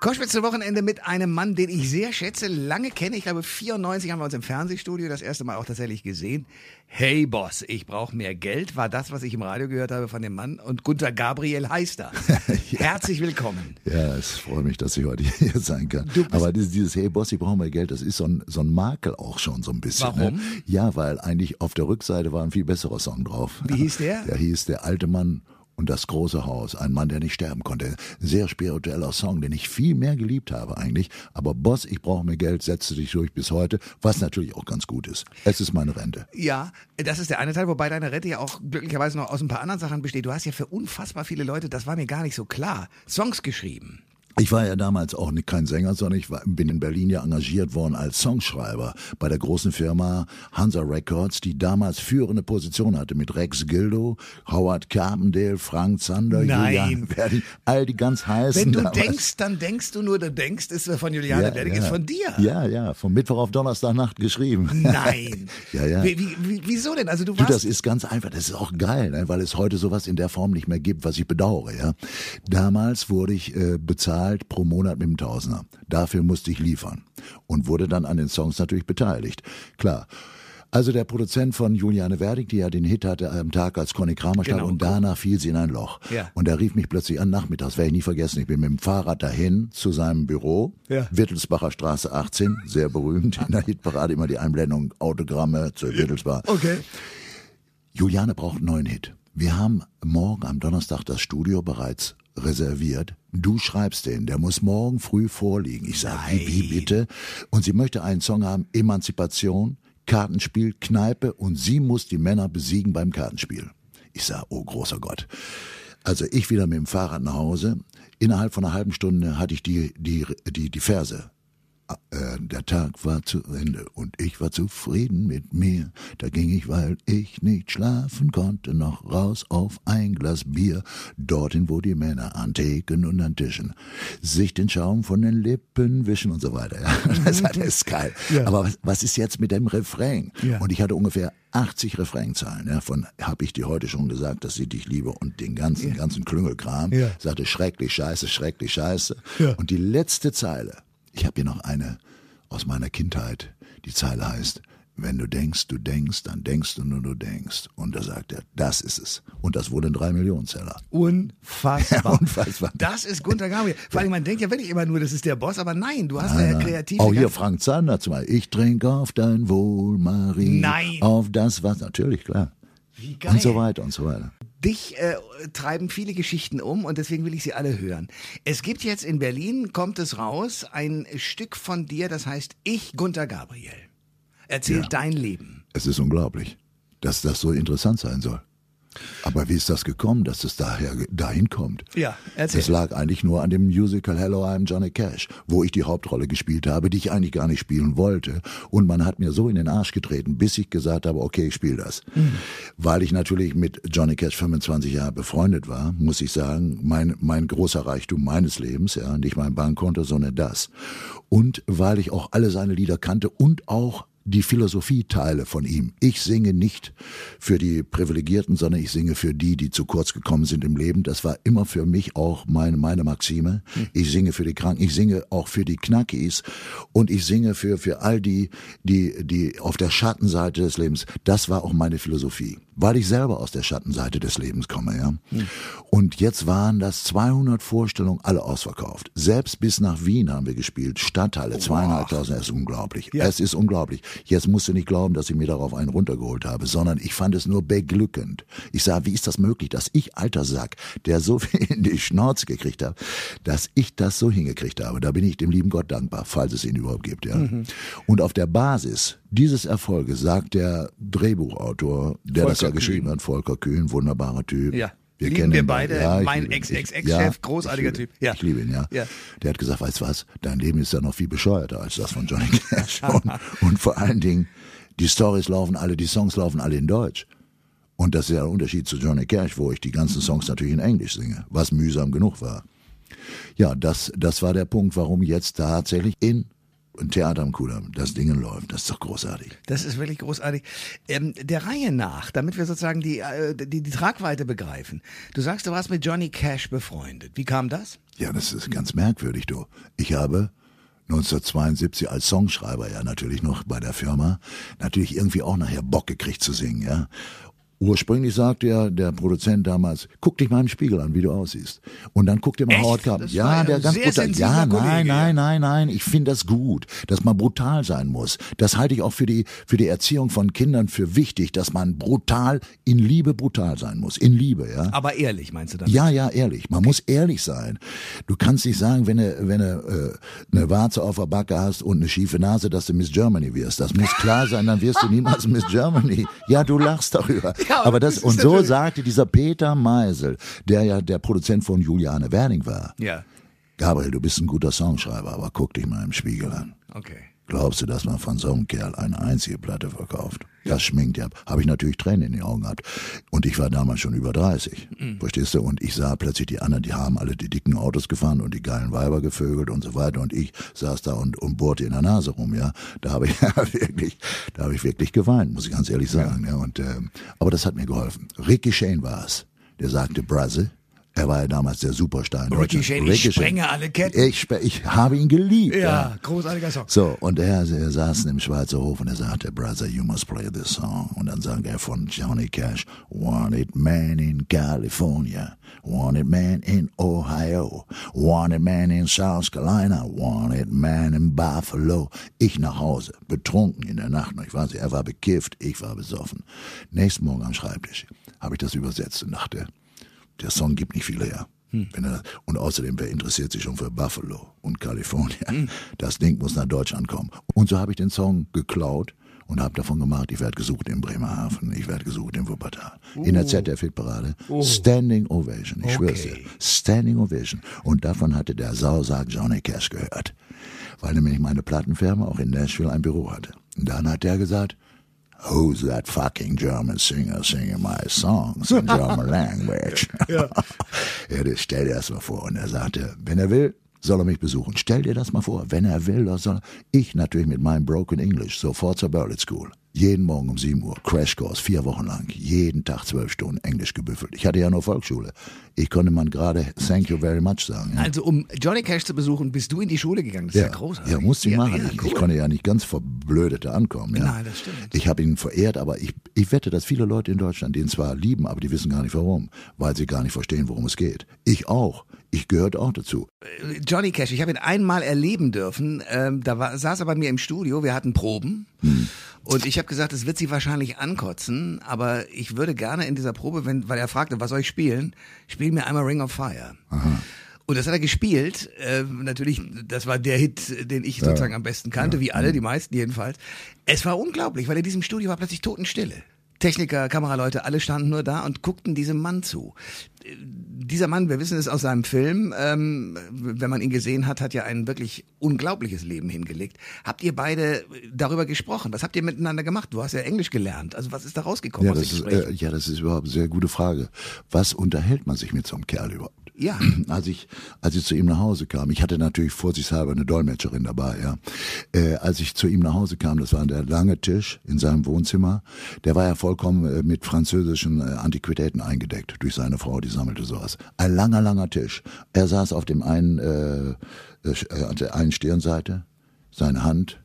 Koschwitz zum Wochenende mit einem Mann, den ich sehr schätze, lange kenne. Ich glaube, 94 haben wir uns im Fernsehstudio das erste Mal auch tatsächlich gesehen. Hey Boss, ich brauche mehr Geld, war das, was ich im Radio gehört habe von dem Mann. Und Gunther Gabriel heißt er. ja. Herzlich willkommen. Ja, es freut mich, dass ich heute hier sein kann. Aber dieses, dieses Hey Boss, ich brauche mehr Geld, das ist so ein, so ein Makel auch schon so ein bisschen. Warum? Ne? Ja, weil eigentlich auf der Rückseite war ein viel besserer Song drauf. Wie hieß der? Der hieß Der alte Mann und das große Haus. Ein Mann, der nicht sterben konnte. Sehr spiritueller Song, den ich viel mehr geliebt habe eigentlich. Aber Boss, ich brauche mehr Geld, setzte dich durch bis heute, was natürlich auch ganz gut ist. Es ist meine Rente. Ja, das ist der eine Teil, wobei deine Rente ja auch glücklicherweise noch aus ein paar anderen Sachen besteht. Du hast ja für unfassbar viele Leute, das war mir gar nicht so klar, Songs geschrieben. Ich war ja damals auch nicht kein Sänger, sondern ich war, bin in Berlin ja engagiert worden als Songschreiber bei der großen Firma Hansa Records, die damals führende Position hatte mit Rex Gildo, Howard Carpendale, Frank Zander, Nein. Julian Verdi, all die ganz heißen. Wenn du damals. denkst, dann denkst du nur, du denkst, ist von Juliane Ja, Werdig, ja. ist von dir. Ja, ja, vom Mittwoch auf Donnerstagnacht geschrieben. Nein. Ja, ja. Wie, wie, wie, wieso denn? Also du Du, warst das ist ganz einfach. Das ist auch geil, ne? weil es heute sowas in der Form nicht mehr gibt, was ich bedauere. Ja, damals wurde ich äh, bezahlt pro Monat mit einem Tausender. Dafür musste ich liefern und wurde dann an den Songs natürlich beteiligt. Klar. Also der Produzent von Juliane Werdig, die ja den Hit hatte am Tag, als Conny Kramer starb, Genau. und danach fiel sie in ein Loch. Ja. Und er rief mich plötzlich an, nachmittags, werde ich nie vergessen. Ich bin mit dem Fahrrad dahin zu seinem Büro, Ja. Wittelsbacher Straße 18, sehr berühmt, in der Hitparade immer die Einblendung, Autogramme zu Wittelsbach. Okay. Juliane braucht einen neuen Hit. Wir haben morgen am Donnerstag das Studio bereits reserviert. Du schreibst den, der muss morgen früh vorliegen. Ich sage, wie, wie bitte? Und sie möchte einen Song haben, Emanzipation, Kartenspiel, Kneipe und sie muss die Männer besiegen beim Kartenspiel. Ich sage, oh großer Gott. Also ich wieder mit dem Fahrrad nach Hause. Innerhalb von einer halben Stunde hatte ich die, die, die, die Verse äh, der Tag war zu Ende und ich war zufrieden mit mir. Da ging ich, weil ich nicht schlafen konnte, noch raus auf ein Glas Bier. Dorthin, wo die Männer an Theken und an Tischen sich den Schaum von den Lippen wischen und so weiter. Ja. Das das ist geil. Ja. Aber was, was ist jetzt mit dem Refrain? Ja. Und ich hatte ungefähr 80 Refrainzeilen. Ja, von habe ich dir heute schon gesagt, dass sie dich liebe und den ganzen, ganzen Klüngelkram. Ja. Sagte schrecklich scheiße, schrecklich scheiße. Ja. Und die letzte Zeile, ich habe hier noch eine aus meiner Kindheit. Die Zeile heißt, wenn du denkst, du denkst, dann denkst du nur, du denkst. Und da sagt er, das ist es. Und das wurde ein drei Millionen Zeller. Unfassbar. Unfassbar. Das ist Gunther Gabriel. Vor allem, man denkt ja wirklich immer nur, das ist der Boss, aber nein, du hast da ja kreativ. Auch hier Frank Zander zum Beispiel. Ich trinke auf dein Wohl, Marie. Nein. Auf das was. Natürlich, klar. Wie geil. Und so weiter und so weiter. Dich äh, treiben viele Geschichten um und deswegen will ich sie alle hören. Es gibt jetzt in Berlin, kommt es raus, ein Stück von dir, das heißt Ich, Gunther Gabriel. Erzählt Ja. dein Leben. Es ist unglaublich, dass das so interessant sein soll. Aber wie ist das gekommen, dass es daher, dahin kommt? Ja, erzähl. Das lag eigentlich nur an dem Musical Hello, I'm Johnny Cash, wo ich die Hauptrolle gespielt habe, die ich eigentlich gar nicht spielen wollte. Und man hat mir so in den Arsch getreten, bis ich gesagt habe, okay, ich spiele das. Weil ich natürlich mit Johnny Cash 25 Jahre befreundet war, muss ich sagen, mein, mein großer Reichtum meines Lebens, ja, nicht mein Bankkonto, sondern das. Und weil ich auch alle seine Lieder kannte und auch die Philosophieteile von ihm. Ich singe nicht für die Privilegierten, sondern ich singe für die, die zu kurz gekommen sind im Leben. Das war immer für mich auch meine, meine Maxime. Ich singe für die Kranken, ich singe auch für die Knackis und ich singe für, für all die, die, die auf der Schattenseite des Lebens. Das war auch meine Philosophie. Weil ich selber aus der Schattenseite des Lebens komme, ja. Und jetzt waren das 200 Vorstellungen alle ausverkauft. Selbst bis nach Wien haben wir gespielt. Stadthalle, zweieinhalbtausend, es ist unglaublich. Ja. Es ist unglaublich. Jetzt musst du nicht glauben, dass ich mir darauf einen runtergeholt habe, sondern ich fand es nur beglückend. Ich sah, wie ist das möglich, dass ich, alter Sack, der so viel in die Schnauze gekriegt habe, dass ich das so hingekriegt habe. Da bin ich dem lieben Gott dankbar, falls es ihn überhaupt gibt, ja. Und auf der Basis dieses Erfolges sagt der Drehbuchautor, der das Volker ja geschrieben Kühn. hat, Volker Kühn, wunderbarer Typ. Ja. Wir Lieben kennen wir beide. Ja, Mein. Ex-Ex-Ex-Chef, Ich- großartiger Typ. Ja. Ich liebe ihn, ja. Ja. Der hat gesagt, weißt du was, dein Leben ist ja noch viel bescheuerter als das von Johnny Cash. und, und vor allen Dingen, die Stories laufen alle, die Songs laufen alle in Deutsch. Und das ist ja ein Unterschied zu Johnny Cash, wo ich die ganzen Songs natürlich in Englisch singe, was mühsam genug war. Ja, das, das war der Punkt, warum jetzt tatsächlich in ein Theater am Kudamm, das Ding läuft, das ist doch großartig. Das ist wirklich großartig. Ähm, der Reihe nach, damit wir sozusagen die, äh, die, die Tragweite begreifen. Du sagst, du warst mit Johnny Cash befreundet. Wie kam das? Ja, das ist ganz merkwürdig, du. Ich habe 1972 als Songschreiber ja natürlich noch bei der Firma natürlich irgendwie auch nachher Bock gekriegt zu singen, ja. Ursprünglich sagte ja der Produzent damals, guck dich mal im Spiegel an, wie du aussiehst. Und dann guck dir mal? Howard Carpenter. Das Ja, ja der ganz brutal. Ja, nein, nein, nein, nein. Ich finde das gut, dass man brutal sein muss. Das halte ich auch für die, für die Erziehung von Kindern für wichtig, dass man brutal, in Liebe brutal sein muss. In Liebe, ja. Aber ehrlich, meinst du dann? Ja, ja, ehrlich. Man muss ehrlich sein. Du kannst nicht sagen, wenn du, wenn du äh, eine Warze auf der Backe hast und eine schiefe Nase, dass du Miss Germany wirst. Das muss klar sein, dann wirst du niemals Miss Germany. Ja, du lachst darüber. Ja, aber das, und so sagte dieser Peter Meisel, der ja der Produzent von Juliane Werning war. Ja. Gabriel, du bist ein guter Songschreiber, aber guck dich mal im Spiegel an. Okay. Glaubst du, dass man von so einem Kerl eine einzige Platte verkauft? Das schminkt ja. Habe ich natürlich Tränen in den Augen gehabt. Und ich war damals schon über 30. Verstehst du? Und ich sah plötzlich die anderen, die haben alle die dicken Autos gefahren und die geilen Weiber gevögelt und so weiter. Und ich saß da und, und bohrte in der Nase rum, ja. Da habe ich ja wirklich, da habe ich wirklich geweint, muss ich ganz ehrlich sagen. Ja. Und, ähm, aber das hat mir geholfen. Ricky Shane war es. Der sagte, Brasse. Er war ja damals der Superstar in Ricky. Shane, ich sprenge alle Ketten. Ich, ich habe ihn geliebt. Ja, großartiger Song. So, und er, er saß im Schweizer Hof und er sagte, Brother, you must play this song. Und dann sang er von Johnny Cash, Wanted Man in California, Wanted Man in Ohio, Wanted Man in South Carolina, Wanted Man in Buffalo. Ich nach Hause, betrunken in der Nacht. Ich weiß nicht, er war bekifft, ich war besoffen. Nächsten Morgen am Schreibtisch habe ich das übersetzt und dachte, der Song gibt nicht viel her. Wenn er, und außerdem, wer interessiert sich schon für Buffalo und Kalifornien? Das Ding muss nach Deutschland kommen. Und so habe ich den Song geklaut und habe davon gemacht, ich werde gesucht in Bremerhaven, ich werde gesucht in Wuppertal. In der ZDF-Hitparade. Standing Ovation, ich schwör's dir. Okay. Standing Ovation. Und davon hatte der Sausack Johnny Cash gehört. Weil nämlich meine Plattenfirma auch in Nashville ein Büro hatte. Und dann hat der gesagt, Who's that fucking German singer singing my songs in German language? ja. das stell dir das mal vor. Und er sagte, wenn er will, soll er mich besuchen. Stell dir das mal vor. Wenn er will, soll er. Ich natürlich mit meinem Broken English sofort zur Berlitz School. Jeden Morgen um 7 Uhr, Crashkurs, vier Wochen lang, jeden Tag zwölf Stunden Englisch gebüffelt. Ich hatte ja nur Volksschule. Ich konnte man gerade Thank you very much sagen. Ja. Also um Johnny Cash zu besuchen, bist du in die Schule gegangen. Das ist ja, großartig. Ja, musste ich ja, machen. Ja, ich, cool. ich konnte ja nicht ganz verblödete ankommen. Ja. Nein, das stimmt. Ich habe ihn verehrt, aber ich, ich wette, dass viele Leute in Deutschland den zwar lieben, aber die wissen gar nicht warum, weil sie gar nicht verstehen, worum es geht. Ich auch. Ich gehörte auch dazu. Johnny Cash, ich habe ihn einmal erleben dürfen. Ähm, da war, saß er bei mir im Studio, wir hatten Proben. Und ich habe gesagt, es wird sie wahrscheinlich ankotzen, aber ich würde gerne in dieser Probe, wenn, weil er fragte, was soll ich spielen, spiel mir einmal Ring of Fire. Und das hat er gespielt. Ähm, natürlich, das war der Hit, den ich sozusagen am besten kannte, wie alle, die meisten jedenfalls. Es war unglaublich, weil in diesem Studio war plötzlich Totenstille. Techniker, Kameraleute, alle standen nur da und guckten diesem Mann zu. Dieser Mann, wir wissen es aus seinem Film, ähm, wenn man ihn gesehen hat, hat ja ein wirklich unglaubliches Leben hingelegt. Habt ihr beide darüber gesprochen? Was habt ihr miteinander gemacht? Du hast ja Englisch gelernt. Also was ist da rausgekommen Ja aus das, ist, äh, ja, das ist überhaupt eine sehr gute Frage. Was unterhält man sich mit so einem Kerl überhaupt? Ja. Als ich, als ich zu ihm nach Hause kam, ich hatte natürlich vorsichtshalber eine Dolmetscherin dabei, ja. Äh, als ich zu ihm nach Hause kam, das war der lange Tisch in seinem Wohnzimmer, der war ja vollkommen äh, mit französischen äh, Antiquitäten eingedeckt durch seine Frau, die sammelte sowas. Ein langer, langer Tisch. Er saß auf dem einen, äh, äh, an der einen Stirnseite, seine Hand,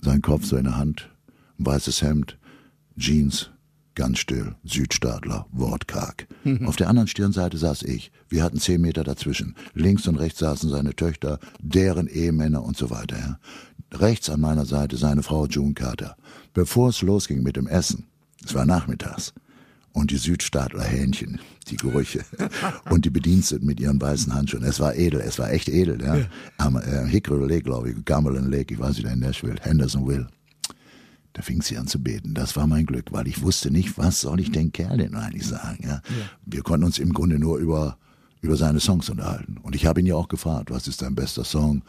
sein Kopf, seine Hand, ein weißes Hemd, Jeans, ganz still, Südstaatler, wortkarg. Auf der anderen Stirnseite saß ich. Wir hatten zehn Meter dazwischen. Links und rechts saßen seine Töchter, deren Ehemänner und so weiter. Ja. Rechts an meiner Seite seine Frau June Carter. Bevor es losging mit dem Essen, es war nachmittags, und die Südstaatler Hähnchen, die Gerüche und die Bediensteten mit ihren weißen Handschuhen. Es war edel, es war echt edel. Ja. Am äh, Hickory Lake, glaube ich, Cumberland Lake, ich weiß nicht, in Nashville, Hendersonville. Da fing sie an zu beten. Das war mein Glück, weil ich wusste nicht, was soll ich den Kerl denn eigentlich sagen. Ja? Wir konnten uns im Grunde nur über über seine Songs unterhalten. Und ich habe ihn ja auch gefragt, was ist dein bester Song?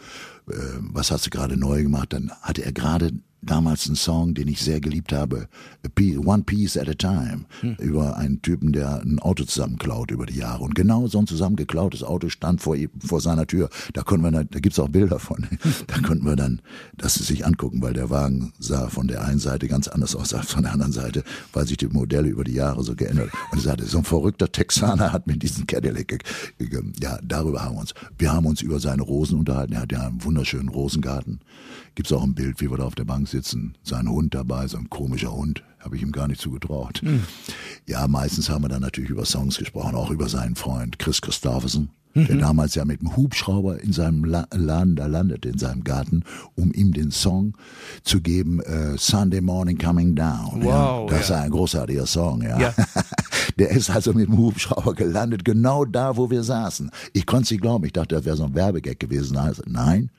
Äh, was hast du gerade neu gemacht? Dann hatte er gerade damals einen Song, den ich sehr geliebt habe, One Piece at a Time, hm. über einen Typen, der ein Auto zusammenklaut über die Jahre. Und genau so ein zusammengeklautes Auto stand vor, vor seiner Tür. Da konnten wir, dann, da gibt's auch Bilder von. Da konnten wir dann das sich angucken, weil der Wagen sah von der einen Seite ganz anders aus als von der anderen Seite, weil sich die Modelle über die Jahre so geändert. Und er sagte, so ein verrückter Texaner hat mir diesen Cadillac, ja, darüber haben wir uns. Wir haben uns über seine Rosen unterhalten. Er hat ja einen wunderschönen Rosengarten. Gibt's auch ein Bild, wie wir da auf der Bank sitzen. Sein Hund dabei, so ein komischer Hund. Habe ich ihm gar nicht zugetraut. Hm. Ja, meistens haben wir dann natürlich über Songs gesprochen, auch über seinen Freund Chris Christopherson. Mhm. Der damals ja mit dem Hubschrauber in seinem La Laden da landete, in seinem Garten, um ihm den Song zu geben, äh, Sunday Morning Coming Down. Wow, ja. Das ja. ist ein großartiger Song, ja. ja. Der ist also mit dem Hubschrauber gelandet, genau da, wo wir saßen. Ich konnte es nicht glauben. Ich dachte, das wäre so ein Werbegag gewesen. Also, nein,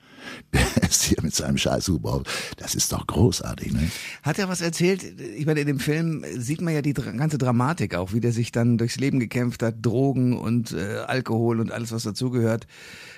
ist hier mit seinem Scheißhuber. Das ist doch großartig, ne? Hat er was erzählt? Ich meine, in dem Film sieht man ja die ganze Dramatik auch, wie der sich dann durchs Leben gekämpft hat, Drogen und äh, Alkohol und alles, was dazugehört.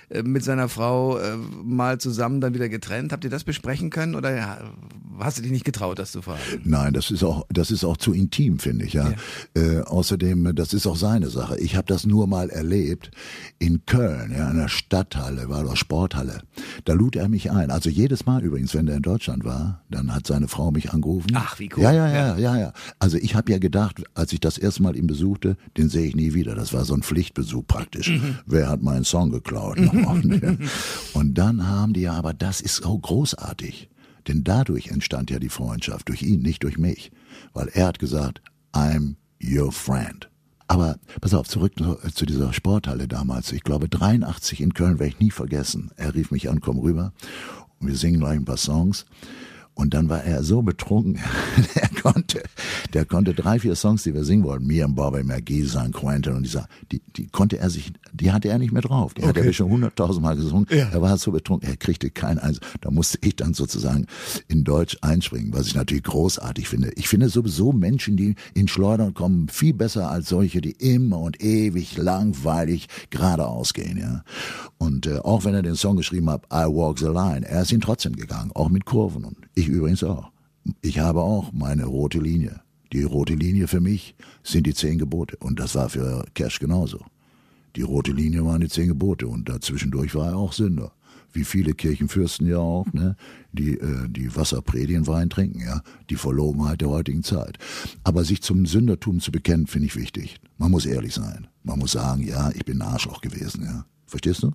Äh, mit seiner Frau äh, mal zusammen, dann wieder getrennt. Habt ihr das besprechen können oder ja, hast du dich nicht getraut, das zu verhalten? Nein, das ist auch, das ist auch zu intim, finde ich. Ja. ja. Äh, außerdem, das ist auch seine Sache. Ich habe das nur mal erlebt in Köln, ja, in einer Stadthalle, war doch Sporthalle. Da lud er mich ein. Also jedes Mal übrigens, wenn er in Deutschland war, dann hat seine Frau mich angerufen. Ach, wie cool. Ja, ja, ja, ja, ja. Also ich habe ja gedacht, als ich das erste Mal ihn besuchte, den sehe ich nie wieder. Das war so ein Pflichtbesuch praktisch. Mhm. Wer hat meinen Song geklaut? Und dann haben die ja, aber das ist so großartig. Denn dadurch entstand ja die Freundschaft, durch ihn, nicht durch mich. Weil er hat gesagt, I'm your friend. Aber pass auf, zurück zu dieser Sporthalle damals. Ich glaube 83 in Köln werde ich nie vergessen. Er rief mich an, komm rüber. Und wir singen gleich ein paar Songs. Und dann war er so betrunken, der konnte, der konnte drei, vier Songs, die wir singen wollten, mir und Bobby McGee, San Quentin und dieser, die, die konnte er sich, die hatte er nicht mehr drauf. Die okay. hat er schon hunderttausendmal gesungen. Ja. Er war so betrunken, er kriegte kein eins. Da musste ich dann sozusagen in Deutsch einspringen, was ich natürlich großartig finde. Ich finde sowieso Menschen, die in Schleudern kommen, viel besser als solche, die immer und ewig langweilig geradeaus gehen, ja. Und äh, auch wenn er den Song geschrieben hat, I Walk the Line, er ist ihn trotzdem gegangen, auch mit Kurven und ich übrigens auch. Ich habe auch meine rote Linie. Die rote Linie für mich sind die zehn Gebote. Und das war für Cash genauso. Die rote Linie waren die zehn Gebote und dazwischendurch war er auch Sünder. Wie viele Kirchenfürsten ja auch, ne? Die, äh, die Wasser predigen, Wein trinken, ja. Die Verlogenheit der heutigen Zeit. Aber sich zum Sündertum zu bekennen, finde ich wichtig. Man muss ehrlich sein. Man muss sagen, ja, ich bin ein Arschloch gewesen, ja. Verstehst du?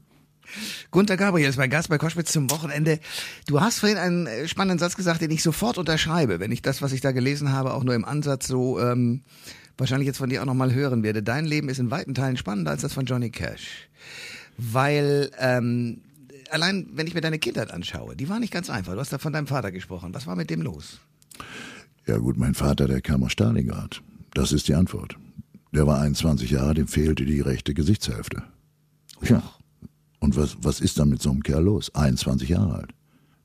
Gunter Gabriel ist mein Gast bei Koschwitz zum Wochenende. Du hast vorhin einen äh, spannenden Satz gesagt, den ich sofort unterschreibe, wenn ich das, was ich da gelesen habe, auch nur im Ansatz so ähm, wahrscheinlich jetzt von dir auch nochmal hören werde. Dein Leben ist in weiten Teilen spannender als das von Johnny Cash. Weil ähm, allein, wenn ich mir deine Kindheit anschaue, die war nicht ganz einfach. Du hast da von deinem Vater gesprochen. Was war mit dem los? Ja gut, mein Vater, der kam aus Stalingrad. Das ist die Antwort. Der war 21 Jahre, dem fehlte die rechte Gesichtshälfte. Ja. Und was, was ist dann mit so einem Kerl los? 21 Jahre alt.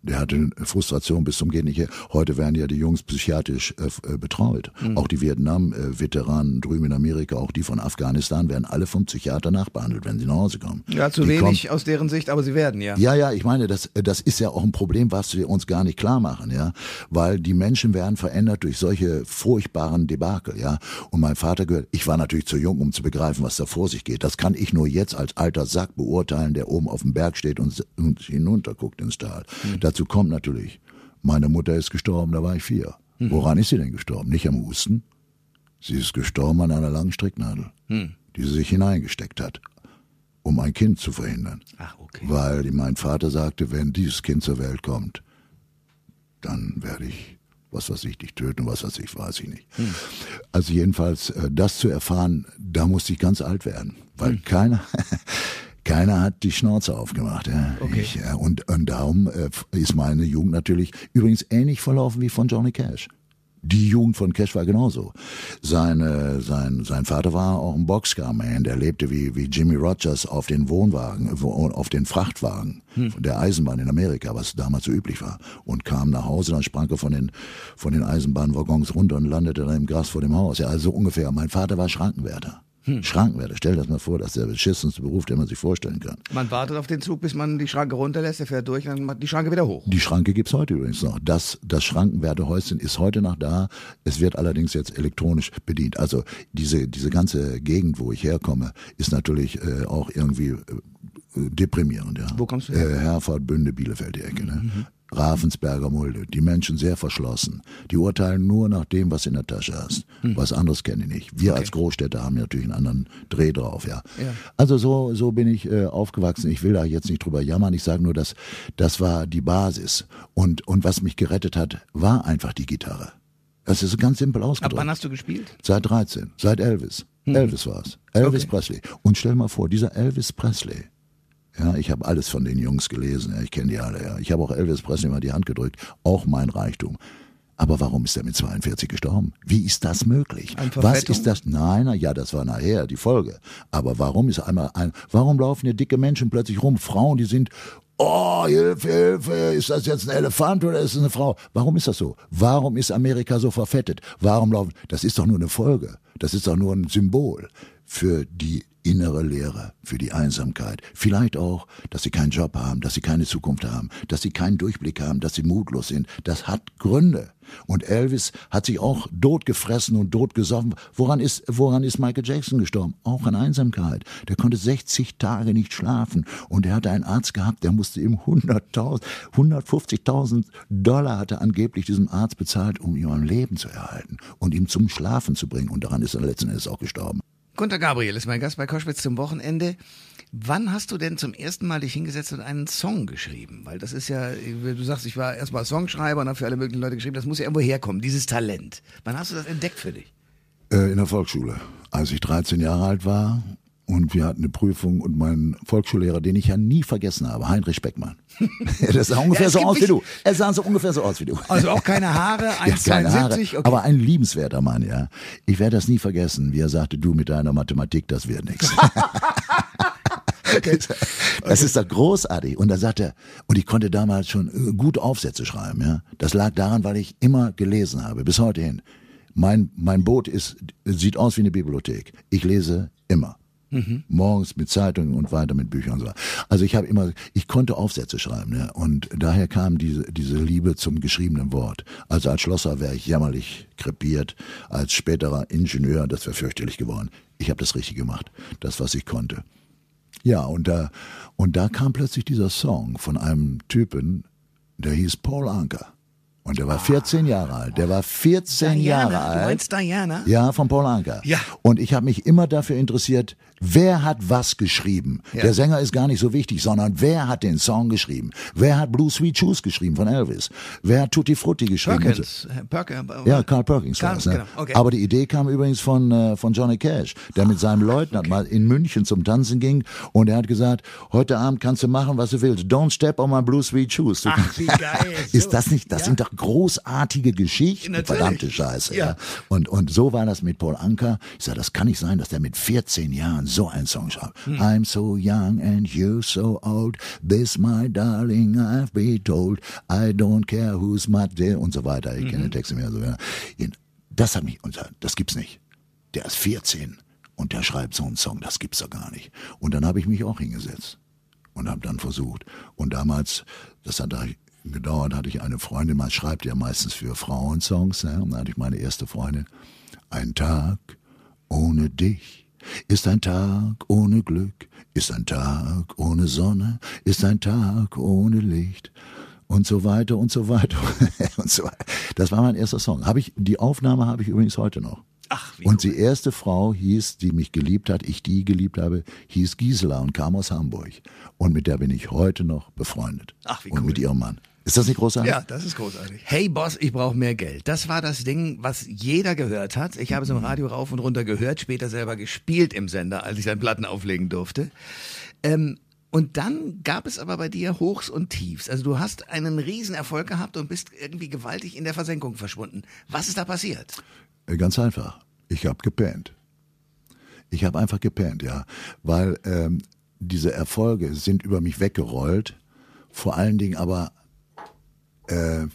Der hatte Frustration bis zum Gehen nicht her. Heute werden ja die Jungs psychiatrisch äh, äh, betreut. Mhm. Auch die Vietnam-Veteranen drüben in Amerika, auch die von Afghanistan, werden alle vom Psychiater nachbehandelt, wenn sie nach Hause kommen. Ja, zu die wenig kommen, aus deren Sicht, aber sie werden, ja. Ja, ja, ich meine, das, das ist ja auch ein Problem, was wir uns gar nicht klar machen, ja. Weil die Menschen werden verändert durch solche furchtbaren Debakel, ja. Und mein Vater gehört, ich war natürlich zu jung, um zu begreifen, was da vor sich geht. Das kann ich nur jetzt als alter Sack beurteilen, der oben auf dem Berg steht und, und hinunterguckt ins Tal. Mhm. Dazu kommt natürlich, meine Mutter ist gestorben, da war ich vier. Mhm. Woran ist sie denn gestorben? Nicht am Husten. Sie ist gestorben an einer langen Stricknadel, mhm. die sie sich hineingesteckt hat, um ein Kind zu verhindern. Ach, okay. Weil mein Vater sagte, wenn dieses Kind zur Welt kommt, dann werde ich, was weiß ich, dich töten, was weiß ich, weiß ich nicht. Hm. Also jedenfalls, äh, das zu erfahren, da musste ich ganz alt werden, weil hm. keiner, keiner hat die Schnauze aufgemacht. Ja. Okay. Ich, ja, und, und darum äh, ist meine Jugend natürlich übrigens ähnlich verlaufen wie von Johnny Cash. Die Jugend von Cash war genauso. Seine, sein, sein Vater war auch ein Boxcar-Man, der lebte wie, wie Jimmy Rogers auf den Wohnwagen, auf den Frachtwagen hm. der Eisenbahn in Amerika, was damals so üblich war. Und kam nach Hause, dann sprang er von den, von den Eisenbahnwaggons runter und landete dann im Gras vor dem Haus. Ja, also ungefähr. Mein Vater war Schrankenwärter. Hm. Schrankenwärter, stell das mal vor, das ist der beschissenste Beruf, den man sich vorstellen kann. Man wartet auf den Zug, bis man die Schranke runterlässt, der fährt durch, dann macht die Schranke wieder hoch. Die Schranke gibt's heute übrigens noch. Das, das Schrankenwärterhäuschen ist heute noch da. Es wird allerdings jetzt elektronisch bedient. Also diese, diese ganze Gegend, wo ich herkomme, ist natürlich äh, auch irgendwie äh, deprimierend. Ja. Wo kommst du her? Äh, Herford, Bünde, Bielefeld, die Ecke. Ne? Mhm. Ravensberger Mulde. Die Menschen sehr verschlossen. Die urteilen nur nach dem, was in der Tasche hast. Hm. Was anderes kenne ich nicht. Wir okay. als Großstädter haben natürlich einen anderen Dreh drauf, ja. ja. Also so, so bin ich äh, aufgewachsen. Ich will da jetzt nicht drüber jammern. Ich sage nur, dass das war die Basis. Und, und was mich gerettet hat, war einfach die Gitarre. Das ist ganz simpel ausgedrückt. Ab wann hast du gespielt? Seit 13. Seit Elvis. Hm. Elvis war's. Elvis okay. Presley. Und stell mal vor, dieser Elvis Presley, ja, ich habe alles von den Jungs gelesen. Ja, ich kenne die alle. Ja. Ich habe auch Elvis Presley mal die Hand gedrückt. Auch mein Reichtum. Aber warum ist er mit 42 gestorben? Wie ist das möglich? Was ist das? Nein, na, ja, das war nachher die Folge. Aber warum ist einmal ein, warum laufen hier dicke Menschen plötzlich rum? Frauen, die sind, oh, Hilfe, Hilfe, ist das jetzt ein Elefant oder ist es eine Frau? Warum ist das so? Warum ist Amerika so verfettet? Warum laufen, das ist doch nur eine Folge. Das ist doch nur ein Symbol für die innere Leere, für die Einsamkeit. Vielleicht auch, dass sie keinen Job haben, dass sie keine Zukunft haben, dass sie keinen Durchblick haben, dass sie mutlos sind. Das hat Gründe. Und Elvis hat sich auch tot gefressen und tot gesoffen. Woran ist, woran ist Michael Jackson gestorben? Auch an Einsamkeit. Der konnte 60 Tage nicht schlafen. Und er hatte einen Arzt gehabt, der musste ihm 100.000, 150.000 Dollar hatte angeblich diesem Arzt bezahlt, um ihm am Leben zu erhalten und ihm zum Schlafen zu bringen. Und daran ist er letzten Endes auch gestorben. Gunter Gabriel ist mein Gast bei Koschwitz zum Wochenende. Wann hast du denn zum ersten Mal dich hingesetzt und einen Song geschrieben? Weil das ist ja, du sagst, ich war erstmal Songschreiber und habe für alle möglichen Leute geschrieben. Das muss ja irgendwo herkommen, dieses Talent. Wann hast du das entdeckt für dich? Äh, in der Volksschule. Als ich 13 Jahre alt war und wir hatten eine Prüfung und mein Volksschullehrer, den ich ja nie vergessen habe, Heinrich Beckmann. das sah ungefähr ja, so aus wie du. Er sah so ungefähr so aus wie du. Also auch keine Haare, 1,72? Ja, okay. Aber ein liebenswerter Mann, ja. Ich werde das nie vergessen, wie er sagte, du mit deiner Mathematik, das wird nichts. Okay. Das ist doch großartig. Und da sagt er, und ich konnte damals schon äh, gut Aufsätze schreiben, ja. Das lag daran, weil ich immer gelesen habe, bis heute hin. Mein, mein Boot ist, sieht aus wie eine Bibliothek. Ich lese immer. Mhm. Morgens mit Zeitungen und weiter mit Büchern und so. Also ich habe immer, ich konnte Aufsätze schreiben, ja, und daher kam diese diese Liebe zum geschriebenen Wort. Also als Schlosser wäre ich jämmerlich krepiert, als späterer Ingenieur, das wäre fürchterlich geworden. Ich habe das richtig gemacht, das was ich konnte. Ja, und da und da kam plötzlich dieser Song von einem Typen, der hieß Paul Anker. Und der war 14 Jahre alt. Der war 14 Diana, Jahre alt. Du meinst Diana? Ja, von Paul Anker. Ja. Und ich habe mich immer dafür interessiert, wer hat was geschrieben. Ja. Der Sänger ist gar nicht so wichtig, sondern wer hat den Song geschrieben? Wer hat Blue Sweet Shoes geschrieben von Elvis? Wer hat Tutti Frutti geschrieben? Perkins. Perkins. Ja, Carl Perkins. Carl, ne? genau. okay. Aber die Idee kam übrigens von, äh, von Johnny Cash, der mit seinem Leutnant okay. mal in München zum Tanzen ging und er hat gesagt, heute Abend kannst du machen, was du willst. Don't step on my Blue Sweet Shoes. Ach, wie geil. ist das nicht, das ja. sind doch großartige Geschichten. Natürlich. Verdammte Scheiße. Ja. ja. Und, und so war das mit Paul Anker. Ich sage, das kann nicht sein, dass der mit 14 Jahren so einen Song schreibt. Hm. I'm so young and you're so old. This my darling, I've been told. I don't care who's my dear und so weiter. Ich mhm. kenne den Text mehr so. Das hat mich, das gibt's nicht. Der ist 14 und der schreibt so einen Song, das gibt's doch gar nicht. Und dann habe ich mich auch hingesetzt und habe dann versucht. Und damals, das hat da gedauert, hatte ich eine Freundin, man schreibt ja meistens für Frauen Songs, ne? und dann hatte ich meine erste Freundin. Ein Tag ohne dich ist ein Tag ohne Glück, ist ein Tag ohne Sonne, ist ein Tag ohne Licht und so weiter und so weiter und so weiter. Das war mein erster Song. Habe ich die Aufnahme habe ich übrigens heute noch. Ach, wie und cool. die erste Frau hieß, die mich geliebt hat, ich die geliebt habe, hieß Gisela und kam aus Hamburg. Und mit der bin ich heute noch befreundet. Ach, wie und cool. mit ihrem Mann. Ist das nicht großartig? Ja, das ist großartig. Hey Boss, ich brauche mehr Geld. Das war das Ding, was jeder gehört hat. Ich habe es im Radio rauf und runter gehört, später selber gespielt im Sender, als ich dann Platten auflegen durfte. Ähm, und dann gab es aber bei dir Hochs und Tiefs. Also du hast einen Riesenerfolg gehabt und bist irgendwie gewaltig in der Versenkung verschwunden. Was ist da passiert? Äh, ganz einfach. Ich habe gepennt. Ich habe einfach gepennt, ja. Weil ähm, diese Erfolge sind über mich weggerollt. Vor allen Dingen aber äh, äh,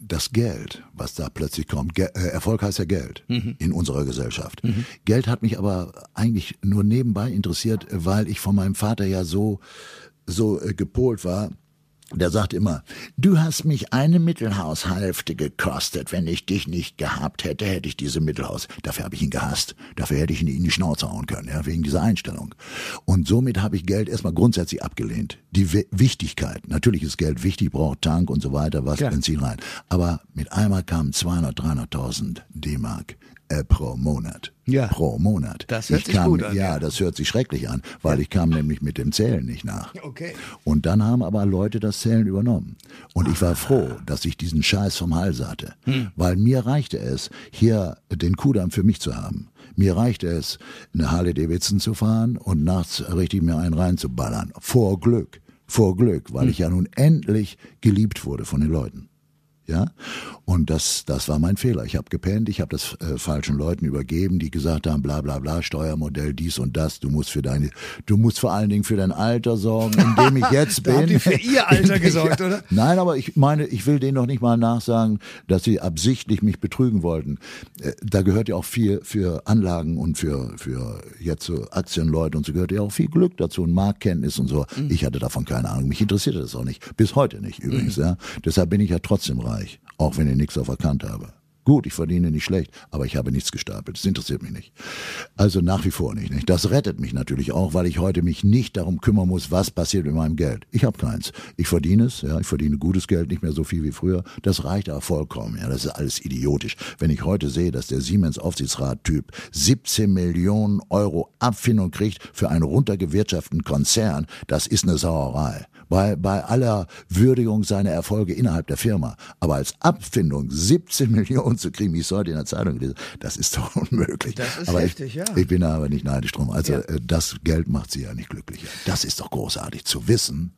das Geld, was da plötzlich kommt, Ge äh, Erfolg heißt ja Geld mhm. in unserer Gesellschaft. Mhm. Geld hat mich aber eigentlich nur nebenbei interessiert, weil ich von meinem Vater ja so so äh, gepolt war, der sagt immer, du hast mich eine Mittelhaushälfte gekostet. Wenn ich dich nicht gehabt hätte, hätte ich diese Mittelhaus. Dafür habe ich ihn gehasst. Dafür hätte ich ihn in die Schnauze hauen können, ja, wegen dieser Einstellung. Und somit habe ich Geld erstmal grundsätzlich abgelehnt. Die w Wichtigkeit. Natürlich ist Geld wichtig, braucht Tank und so weiter, was Klar. Benzin rein. Aber mit einmal kamen 200, 300.000 D-Mark äh, pro Monat. Ja. Pro Monat. Das hört ich sich kam, gut an. Ja, Ja. das hört sich schrecklich an, weil ich kam nämlich mit dem Zählen nicht nach. Okay. Und dann haben aber Leute das Zählen übernommen. Und ich war froh, dass ich diesen Scheiß vom Hals hatte. Weil mir reichte es, hier den Kudamm für mich zu haben. Mir reichte es, eine Harley Davidson zu fahren und nachts richtig mir einen reinzuballern. Vor Glück. Vor Glück, weil ich ja nun endlich geliebt wurde von den Leuten. Ja, und das, das war mein Fehler. Ich habe gepennt, ich habe das äh, falschen Leuten übergeben, die gesagt haben, bla bla bla, Steuermodell, dies und das. Du musst für deine, du musst vor allen Dingen für dein Alter sorgen, in dem ich jetzt Da bin. haben die für ihr Alter gesorgt, ja. oder? Nein, aber ich meine, ich will denen noch nicht mal nachsagen, dass sie absichtlich mich betrügen wollten. Äh, Da gehört ja auch viel für Anlagen und für, für jetzt so Aktienleute und so gehört ja auch viel Glück dazu und Marktkenntnis und so. Mhm. Ich hatte davon keine Ahnung. Mich interessierte das auch nicht. Bis heute nicht übrigens, Mhm. ja. Deshalb bin ich ja trotzdem reich. Auch wenn ich nichts auf der Kante habe. Gut, ich verdiene nicht schlecht, aber ich habe nichts gestapelt. Das interessiert mich nicht. Also nach wie vor nicht, nicht. Das rettet mich natürlich auch, weil ich heute mich nicht darum kümmern muss, was passiert mit meinem Geld. Ich habe keins. Ich verdiene es, ja, ich verdiene gutes Geld, nicht mehr so viel wie früher. Das reicht aber vollkommen. Ja, das ist alles idiotisch. Wenn ich heute sehe, dass der Siemens Aufsichtsrat-Typ 17 Millionen Euro Abfindung kriegt für einen runtergewirtschafteten Konzern, das ist eine Sauerei. Bei, bei aller Würdigung seiner Erfolge innerhalb der Firma. Aber als Abfindung 17 Millionen zu kriegen, wie ich es heute in der Zeitung gelesen das ist doch unmöglich. Das ist aber heftig, ich, ja. Ich bin da aber nicht neidisch drum. Also Ja. äh, das Geld macht sie ja nicht glücklicher. Das ist doch großartig zu wissen,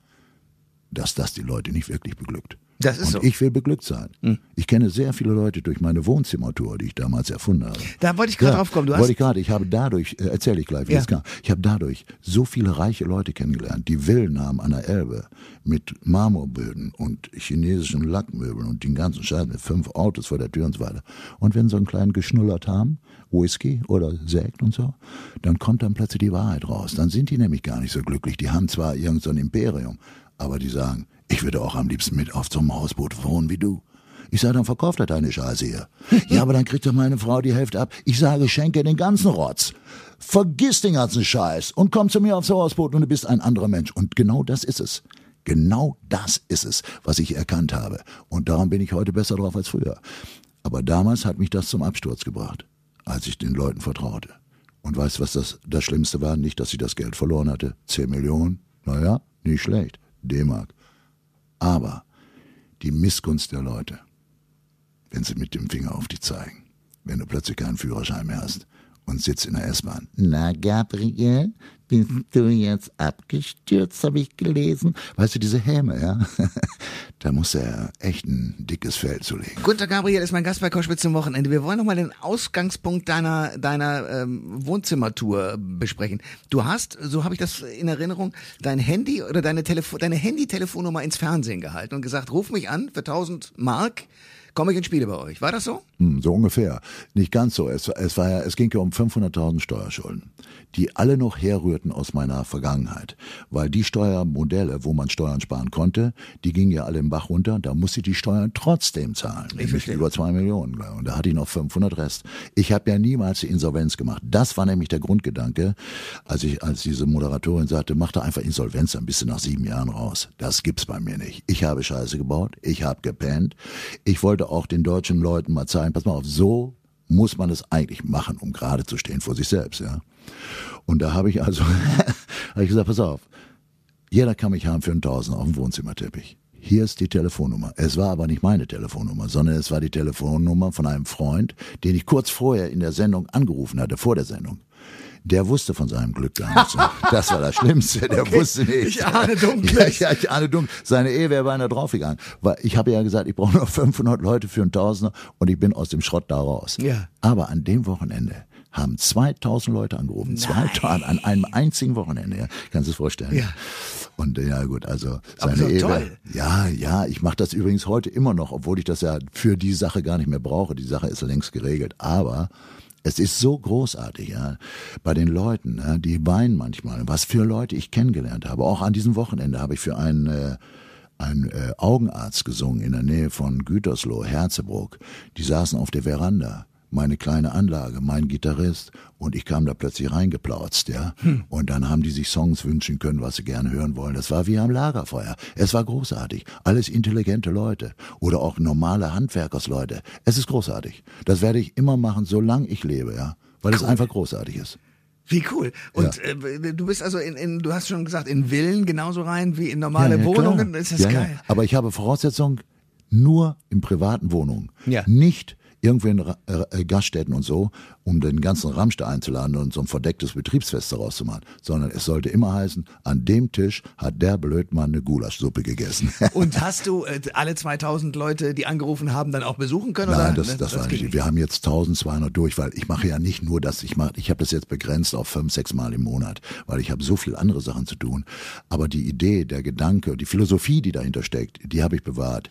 dass das die Leute nicht wirklich beglückt. Das ist Und so. ich will beglückt sein. Ich kenne sehr viele Leute durch meine Wohnzimmertour, die ich damals erfunden habe. Da wollte ich gerade drauf kommen. Du wollte ich gerade. Ich habe dadurch, äh, erzähle ich gleich, wie Ja. es kam. Ich habe dadurch so viele reiche Leute kennengelernt, die Villen haben an der Elbe mit Marmorböden und chinesischen Lackmöbeln und den ganzen Scheiß mit fünf Autos vor der Tür und so weiter. Und wenn sie einen kleinen geschnullert haben, Whisky oder Sekt und so, dann kommt dann plötzlich die Wahrheit raus. Dann sind die nämlich gar nicht so glücklich. Die haben zwar irgend so ein Imperium, aber die sagen, ich würde auch am liebsten mit auf so einem Hausboot wohnen wie du. Ich sage, dann verkauft er deine Scheiße hier. ja, aber dann kriegt doch meine Frau die Hälfte ab. Ich sage, schenke den ganzen Rotz. Vergiss den ganzen Scheiß und komm zu mir aufs Hausboot und du bist ein anderer Mensch. Und genau das ist es. Genau das ist es, was ich erkannt habe. Und darum bin ich heute besser drauf als früher. Aber damals hat mich das zum Absturz gebracht, als ich den Leuten vertraute. Und weißt du, was das, das Schlimmste war? Nicht, dass ich das Geld verloren hatte. Zehn Millionen? Naja, nicht schlecht. D-Mark. Aber die Missgunst der Leute, wenn sie mit dem Finger auf dich zeigen, wenn du plötzlich keinen Führerschein mehr hast und sitzt in der S-Bahn. Na, Gabriel, bist du jetzt abgestürzt, habe ich gelesen. Weißt du, diese Häme, ja? da muss er echt ein dickes Fell zulegen. Gunter Gabriel ist mein Gast bei Koschwitz zum Wochenende. Wir wollen nochmal den Ausgangspunkt deiner, deiner ähm, Wohnzimmertour besprechen. Du hast, so habe ich das in Erinnerung, dein Handy oder deine, Telefo deine Handy-Telefonnummer ins Fernsehen gehalten und gesagt, ruf mich an für 1000 Mark, komme ich und spiele bei euch. War das so? Hm, so ungefähr. Nicht ganz so. Es, es, war ja, es ging ja um 500.000 Steuerschulden, die alle noch herrührten aus meiner Vergangenheit. Weil die Steuermodelle, wo man Steuern sparen konnte, die gingen ja alle im Bach runter. Da musste ich die Steuern trotzdem zahlen. nämlich verstehe. über zwei Millionen. Und da hatte ich noch 500 Rest. Ich habe ja niemals die Insolvenz gemacht. Das war nämlich der Grundgedanke, als ich, als diese Moderatorin sagte, mach doch einfach Insolvenz, dann bist du nach sieben Jahren raus. Das gibt's bei mir nicht. Ich habe Scheiße gebaut. Ich habe gepennt. Ich wollte auch den deutschen Leuten mal zeigen, pass mal auf, so muss man es eigentlich machen, um gerade zu stehen vor sich selbst, ja. Und da habe ich also, habe ich gesagt, pass auf, jeder kann mich haben für einen Tausender auf dem Wohnzimmerteppich. Hier ist die Telefonnummer. Es war aber nicht meine Telefonnummer, sondern es war die Telefonnummer von einem Freund, den ich kurz vorher in der Sendung angerufen hatte, vor der Sendung. Der wusste von seinem Glück gar nichts. Das war das Schlimmste. Der wusste nicht. Ich ahne Dunkles. Ja, ich ahne dunkel. Seine Ehe wäre beinahe draufgegangen. Weil ich habe ja gesagt, ich brauche nur 500 Leute für einen Tausender und ich bin aus dem Schrott da raus. Ja. Aber an dem Wochenende haben 2000 Leute angerufen. 2000 an einem einzigen Wochenende. Ja. Kannst du es vorstellen? Ja. Und ja gut, also seine doch Ehe. toll. Ja, ja, ich mache das übrigens heute immer noch, obwohl ich das ja für die Sache gar nicht mehr brauche. Die Sache ist längst geregelt. Aber es ist so großartig, ja, bei den Leuten, ja, die weinen manchmal. Was für Leute ich kennengelernt habe. Auch an diesem Wochenende habe ich für einen äh, einen äh, Augenarzt gesungen in der Nähe von Gütersloh, Herzebruck. Die saßen auf der Veranda. Meine kleine Anlage, mein Gitarrist und ich kam da plötzlich reingeplautzt, ja. Und dann haben die sich Songs wünschen können, was sie gerne hören wollen. Das war wie am Lagerfeuer. Es war großartig. Alles intelligente Leute oder auch normale Handwerkersleute. Es ist großartig. Das werde ich immer machen, solange ich lebe, ja. Weil es einfach großartig ist. Wie cool. Und äh, du bist also in, in, du hast schon gesagt, in Villen genauso rein wie in normale Ja, ja, Wohnungen. klar. Ist das ja, geil. Ja. Aber ich habe Voraussetzung nur in privaten Wohnungen. Ja. Nicht irgendwo in äh, Gaststätten und so, um den ganzen Ramsch da einzuladen und so ein verdecktes Betriebsfest daraus zu machen. Sondern es sollte immer heißen, an dem Tisch hat der Blödmann eine Gulaschsuppe gegessen. Und hast du äh, alle 2000 Leute, die angerufen haben, dann auch besuchen können? Nein, oder? das, Ne, das, war ging nicht. Wir haben jetzt 1200 durch, weil ich mache ja nicht nur das, ich mache, ich habe das jetzt begrenzt auf fünf, sechs Mal im Monat, weil ich habe so viel andere Sachen zu tun. Aber die Idee, der Gedanke, die Philosophie, die dahinter steckt, die habe ich bewahrt.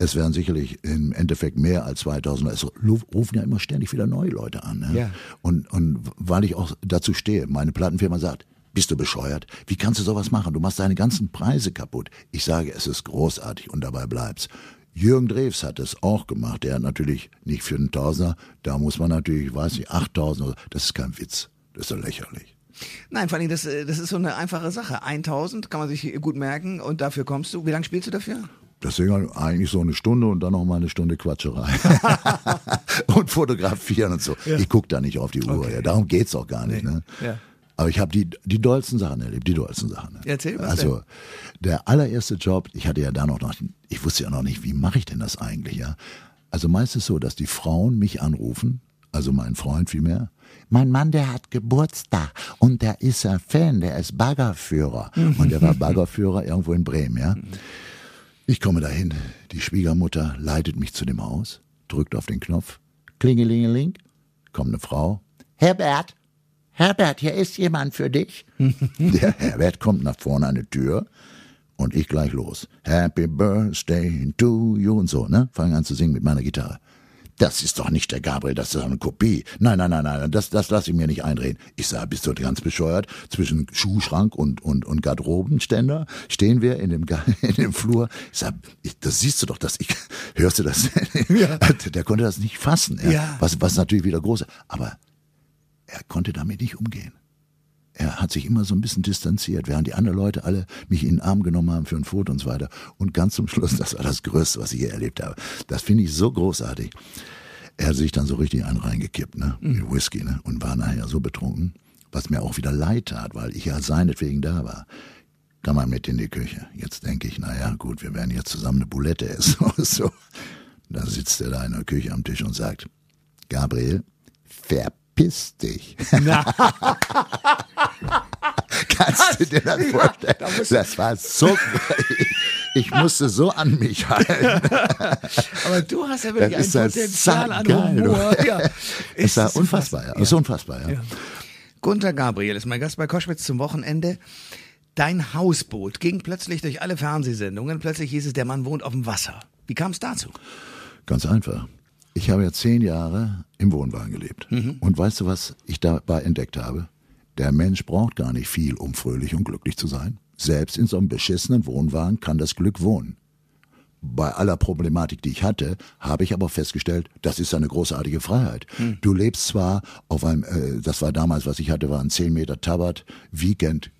Es werden sicherlich im Endeffekt mehr als 2000. Es rufen ja immer ständig wieder neue Leute an. Ne? Ja. Und, und weil ich auch dazu stehe, meine Plattenfirma sagt, bist du bescheuert? Wie kannst du sowas machen? Du machst deine ganzen Preise kaputt. Ich sage, es ist großartig und dabei bleibt's. Jürgen Drews hat es auch gemacht. Der hat natürlich nicht für einen Tausender, da muss man natürlich, weiß nicht, 8000 oder, das ist kein Witz. Das ist so lächerlich. Nein, vor allem, das, äh, das ist so eine einfache Sache. 1000 kann man sich gut merken und dafür kommst du. Wie lange spielst du dafür? Deswegen eigentlich so eine Stunde und dann noch mal eine Stunde Quatscherei. und fotografieren und so. Ich guck da nicht auf die Uhr. Okay. Ja, darum geht's auch gar nicht. Ne? Ja. Aber ich habe die, die dollsten Sachen erlebt, die dollsten Sachen. Ne? Erzähl, was Also, der allererste Job, ich hatte ja da noch, noch ich wusste ja noch nicht, wie mache ich denn das eigentlich, ja? Also meistens so, dass die Frauen mich anrufen, also mein Freund vielmehr. Mein Mann, der hat Geburtstag und der ist ein Fan, der ist Baggerführer. Und der war Baggerführer irgendwo in Bremen, ja? Ich komme dahin, die Schwiegermutter leitet mich zu dem Haus, drückt auf den Knopf, klingelingeling, kommt eine Frau. Herbert, Herbert, hier ist jemand für dich. Der Herbert kommt nach vorne an die Tür und ich gleich los. Happy Birthday to you und so, ne? Fange an zu singen mit meiner Gitarre. Das ist doch nicht der Gabriel, das ist eine Kopie. Nein, nein, nein, nein, das, das lasse ich mir nicht einreden. Ich sage, bist du ganz bescheuert? Zwischen Schuhschrank und, und, und Garderobenständer stehen wir in dem, in dem Flur. Ich sage, das siehst du doch, dass ich, hörst du das? Ja. Der konnte das nicht fassen. Ja. Ja. Was, was natürlich wieder groß ist. Aber er konnte damit nicht umgehen. Er hat sich immer so ein bisschen distanziert, während die anderen Leute alle mich in den Arm genommen haben für ein Foto und so weiter. Und ganz zum Schluss, das war das Größte, was ich je erlebt habe. Das finde ich so großartig. Er hat sich dann so richtig einen reingekippt, ne, mit Whisky, ne, und war nachher so betrunken, was mir auch wieder leid tat, weil ich ja seinetwegen da war. Kann man mit in die Küche. Jetzt denke ich, na ja, gut, wir werden jetzt zusammen eine Boulette essen oder so. Da sitzt er da in der Küche am Tisch und sagt, Gabriel, verpiss dich. Kannst du dir das vorstellen? Das war so, ich musste so an mich halten. Aber du hast ja wirklich Das ein ja Potenzial an. Humor. Ja. Es Ist war das unfassbar, ja. Ist unfassbar, ja. Ja. Gunther Gabriel ist mein Gast bei Koschwitz zum Wochenende. Dein Hausboot ging plötzlich durch alle Fernsehsendungen. Plötzlich hieß es, der Mann wohnt auf dem Wasser. Wie kam es dazu? Ganz einfach. Ich habe ja zehn Jahre im Wohnwagen gelebt. Und weißt du, was ich dabei entdeckt habe? Der Mensch braucht gar nicht viel, um fröhlich und glücklich zu sein. Selbst in so einem beschissenen Wohnwagen kann das Glück wohnen. Bei aller Problematik, die ich hatte, habe ich aber festgestellt, das ist eine großartige Freiheit. Du lebst zwar auf einem, äh, das war damals, was ich hatte, war ein 10 Meter Tabat, Weekend,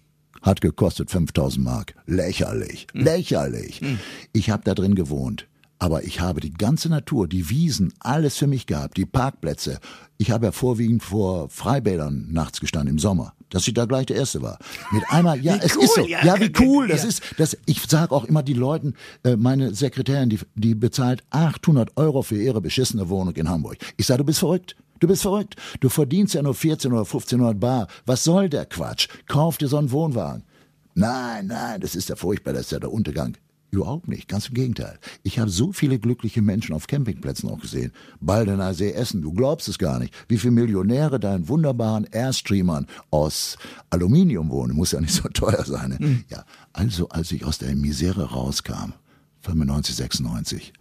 hat gekostet 5000 Mark. Lächerlich, lächerlich. Ich habe da drin gewohnt. Aber ich habe die ganze Natur, die Wiesen, alles für mich gehabt, die Parkplätze. Ich habe ja vorwiegend vor Freibädern nachts gestanden im Sommer, dass ich da gleich der Erste war. Mit einmal, ja, Wie es cool, ist so. ja, Ja, wie cool, das ja. ist, das, ich sage auch immer die Leuten, äh, meine Sekretärin, die, die bezahlt 800 Euro für ihre beschissene Wohnung in Hamburg. Ich sage, du bist verrückt. Du bist verrückt. Du verdienst ja nur 14 oder 1500 Bar. Was soll der Quatsch? Kauf dir so einen Wohnwagen. Nein, nein, das ist ja furchtbar, das ist ja der Untergang. Überhaupt nicht, ganz im Gegenteil. Ich habe so viele glückliche Menschen auf Campingplätzen auch gesehen. Baldener See Essen, du glaubst es gar nicht, wie viele Millionäre da in wunderbaren Airstreamern aus Aluminium wohnen. Muss ja nicht so teuer sein. Ne? Mhm. Ja, also als ich aus der Misere rauskam, 95, 96,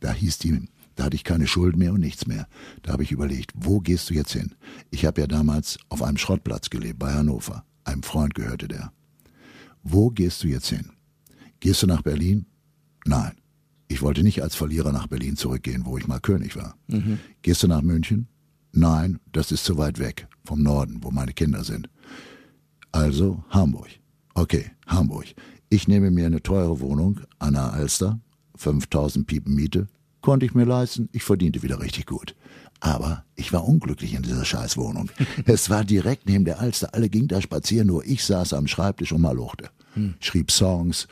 da hieß die, da hatte ich keine Schuld mehr und nichts mehr. Da habe ich überlegt, wo gehst du jetzt hin? Ich habe ja damals auf einem Schrottplatz gelebt bei Hannover. Einem Freund gehörte der. Wo gehst du jetzt hin? Gehst du nach Berlin? Nein. Ich wollte nicht als Verlierer nach Berlin zurückgehen, wo ich mal König war. Mhm. Gehst du nach München? Nein, das ist zu weit weg vom Norden, wo meine Kinder sind. Also Hamburg. Okay, Hamburg. Ich nehme mir eine teure Wohnung an der Alster, 5000 Piepen Miete, konnte ich mir leisten, ich verdiente wieder richtig gut. Aber ich war unglücklich in dieser Scheißwohnung. es war direkt neben der Alster, alle gingen da spazieren, nur ich saß am Schreibtisch und maluchte hm. schrieb Songs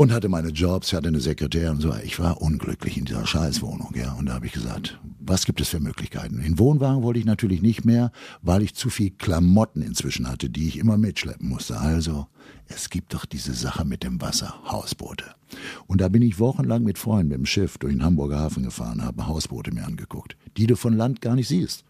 und hatte meine Jobs, hatte eine Sekretärin und so. Ich war unglücklich in dieser Scheißwohnung, ja. Und da habe ich gesagt, was gibt es für Möglichkeiten? In Wohnwagen wollte ich natürlich nicht mehr, weil ich zu viel Klamotten inzwischen hatte, die ich immer mitschleppen musste. Also, es gibt doch diese Sache mit dem Wasser, Hausboote. Und da bin ich wochenlang mit Freunden mit dem Schiff durch den Hamburger Hafen gefahren, habe Hausboote mir angeguckt, die du von Land gar nicht siehst.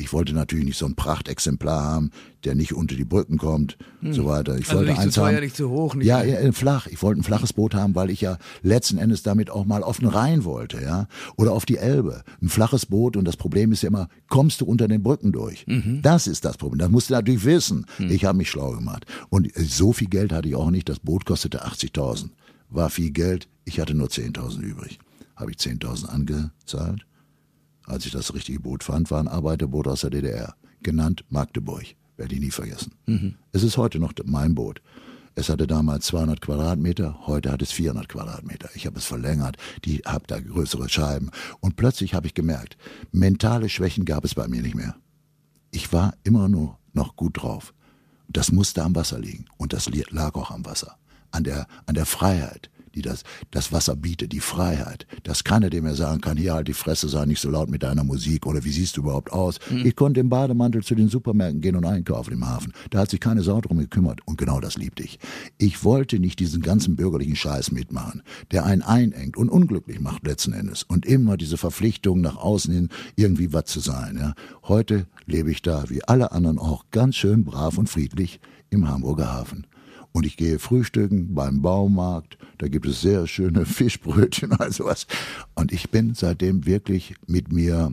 Ich wollte natürlich nicht so ein Prachtexemplar haben, der nicht unter die Brücken kommt, hm. so weiter. Ich also wollte nicht eins zu teuer, haben, nicht zu hoch, nicht ja, ja, flach. Ich wollte ein flaches Boot haben, weil ich ja letzten Endes damit auch mal auf den Rhein wollte, ja, oder auf die Elbe. Ein flaches Boot und das Problem ist ja immer, kommst du unter den Brücken durch? Mhm. Das ist das Problem. Das musst du natürlich wissen. Mhm. Ich habe mich schlau gemacht und so viel Geld hatte ich auch nicht. Das Boot kostete 80.000. War viel Geld. Ich hatte nur 10.000 übrig. Habe ich 10.000 angezahlt. Als ich das richtige Boot fand, war ein Arbeiterboot aus der DDR genannt Magdeburg. Werde ich nie vergessen. Mhm. Es ist heute noch mein Boot. Es hatte damals 200 Quadratmeter, heute hat es 400 Quadratmeter. Ich habe es verlängert, die habe da größere Scheiben. Und plötzlich habe ich gemerkt, mentale Schwächen gab es bei mir nicht mehr. Ich war immer nur noch gut drauf. Das musste am Wasser liegen. Und das lag auch am Wasser. An der, an der Freiheit, die das, das Wasser bietet, die Freiheit. Dass keiner dem mehr sagen kann, hier halt die Fresse, sei nicht so laut mit deiner Musik oder wie siehst du überhaupt aus. Mhm. Ich konnte im Bademantel zu den Supermärkten gehen und einkaufen im Hafen. Da hat sich keine Sau drum gekümmert und genau das liebte ich. Ich wollte nicht diesen ganzen bürgerlichen Scheiß mitmachen, der einen einengt und unglücklich macht letzten Endes und immer diese Verpflichtung nach außen hin irgendwie was zu sein. Ja. Heute lebe ich da, wie alle anderen auch, ganz schön brav und friedlich im Hamburger Hafen. Und ich gehe frühstücken beim Baumarkt, da gibt es sehr schöne Fischbrötchen, also was. Und ich bin seitdem wirklich mit mir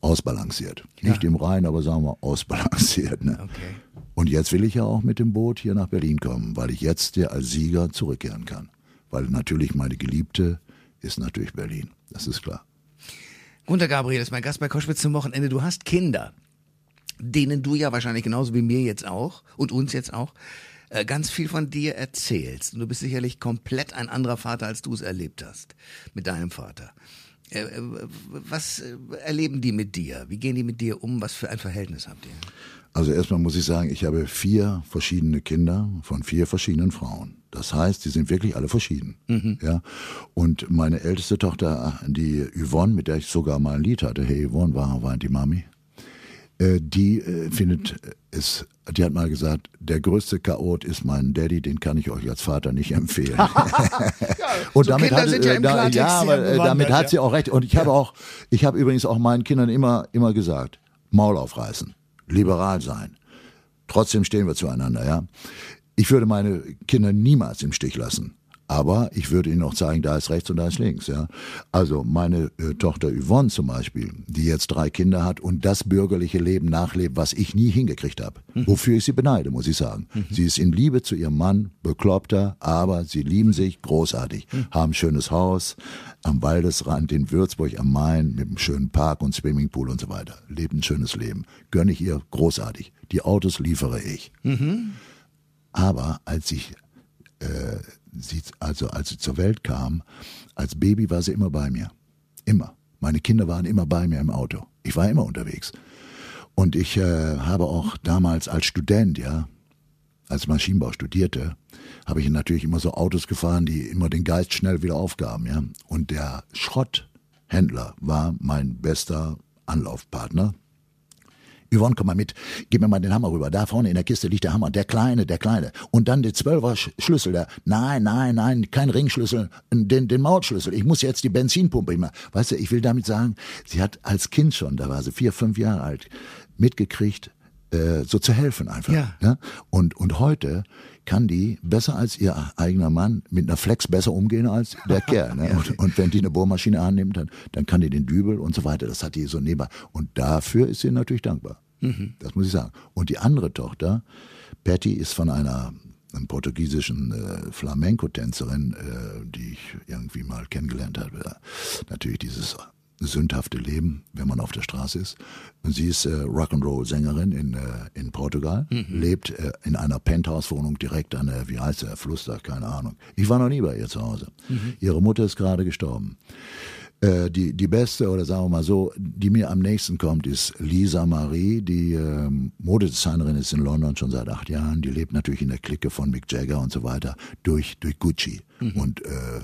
ausbalanciert. Ja. Nicht im Rhein, aber sagen wir ausbalanciert. Ne? Okay. Und jetzt will ich ja auch mit dem Boot hier nach Berlin kommen, weil ich jetzt ja als Sieger zurückkehren kann. Weil natürlich meine Geliebte ist natürlich Berlin. Das ist klar. Gunter Gabriel ist mein Gast bei Koschwitz zum Wochenende. Du hast Kinder, denen du ja wahrscheinlich genauso wie mir jetzt auch und uns jetzt auch äh, ganz viel von dir erzählst. Und du bist sicherlich komplett ein anderer Vater, als du es erlebt hast mit deinem Vater. Äh, äh, was erleben die mit dir? Wie gehen die mit dir um? Was für ein Verhältnis habt ihr? Also erstmal muss ich sagen, ich habe vier verschiedene Kinder von vier verschiedenen Frauen. Das heißt, die sind wirklich alle verschieden. Mhm. Ja. Und meine älteste Tochter, die Yvonne, mit der ich sogar mal ein Lied hatte, hey Yvonne, war, war die Mami, die äh, findet es, die hat mal gesagt, der größte Chaot ist mein Daddy, den kann ich euch als Vater nicht empfehlen. ja, und so damit Kinder hat, ja, äh, da, ja aber äh, damit hat sie auch recht. Und ich habe auch, ich habe übrigens auch meinen Kindern immer, immer gesagt, Maul aufreißen, liberal sein. Trotzdem stehen wir zueinander, ja. Ich würde meine Kinder niemals im Stich lassen. Aber ich würde Ihnen auch zeigen, da ist rechts und da ist links. Ja? Also meine äh, Tochter Yvonne zum Beispiel, die jetzt drei Kinder hat und das bürgerliche Leben nachlebt, was ich nie hingekriegt habe. Mhm. Wofür ich sie beneide, muss ich sagen. Mhm. Sie ist in Liebe zu ihrem Mann, bekloppter, aber sie lieben sich großartig, mhm. haben schönes Haus am Waldesrand in Würzburg am Main mit einem schönen Park und Swimmingpool und so weiter. Lebt ein schönes Leben. Gönne ich ihr großartig. Die Autos liefere ich. Mhm. Aber als ich äh, sie, also als sie zur Welt kam, als Baby war sie immer bei mir. Immer. Meine Kinder waren immer bei mir im Auto. Ich war immer unterwegs. Und ich äh, habe auch damals als Student, ja, als Maschinenbau studierte, habe ich natürlich immer so Autos gefahren, die immer den Geist schnell wieder aufgaben, ja. Und der Schrotthändler war mein bester Anlaufpartner. Yvonne, komm mal mit, gib mir mal den Hammer rüber. Da vorne in der Kiste liegt der Hammer, der kleine, der kleine. Und dann der Zwölfer Schlüssel, der, nein, nein, nein, kein Ringschlüssel, den, den Mautschlüssel. Ich muss jetzt die Benzinpumpe immer. Weißt du, ich will damit sagen, sie hat als Kind schon, da war sie vier, fünf Jahre alt, mitgekriegt, äh, so zu helfen einfach. Ja. Ne? Und, und heute kann die besser als ihr eigener Mann mit einer Flex besser umgehen als der Kerl. Ne? Und, und wenn die eine Bohrmaschine annimmt, dann, dann kann die den Dübel und so weiter. Das hat die so nebenbei. Und dafür ist sie natürlich dankbar. Mhm. Das muss ich sagen. Und die andere Tochter, Patty, ist von einer einem portugiesischen äh, Flamenco-Tänzerin, äh, die ich irgendwie mal kennengelernt habe. Natürlich dieses sündhafte Leben, wenn man auf der Straße ist. Und sie ist äh, Rock'n'Roll-Sängerin in, äh, in Portugal, lebt äh, in einer Penthouse-Wohnung direkt an der, wie heißt der, Fluss da, keine Ahnung. Ich war noch nie bei ihr zu Hause. Ihre Mutter ist gerade gestorben. Äh, die, die beste, oder sagen wir mal so, die mir am nächsten kommt, ist Lisa Marie, die ähm, Modedesignerin ist in London schon seit acht Jahren. Die lebt natürlich in der Clique von Mick Jagger und so weiter durch, durch Gucci. Und äh, äh,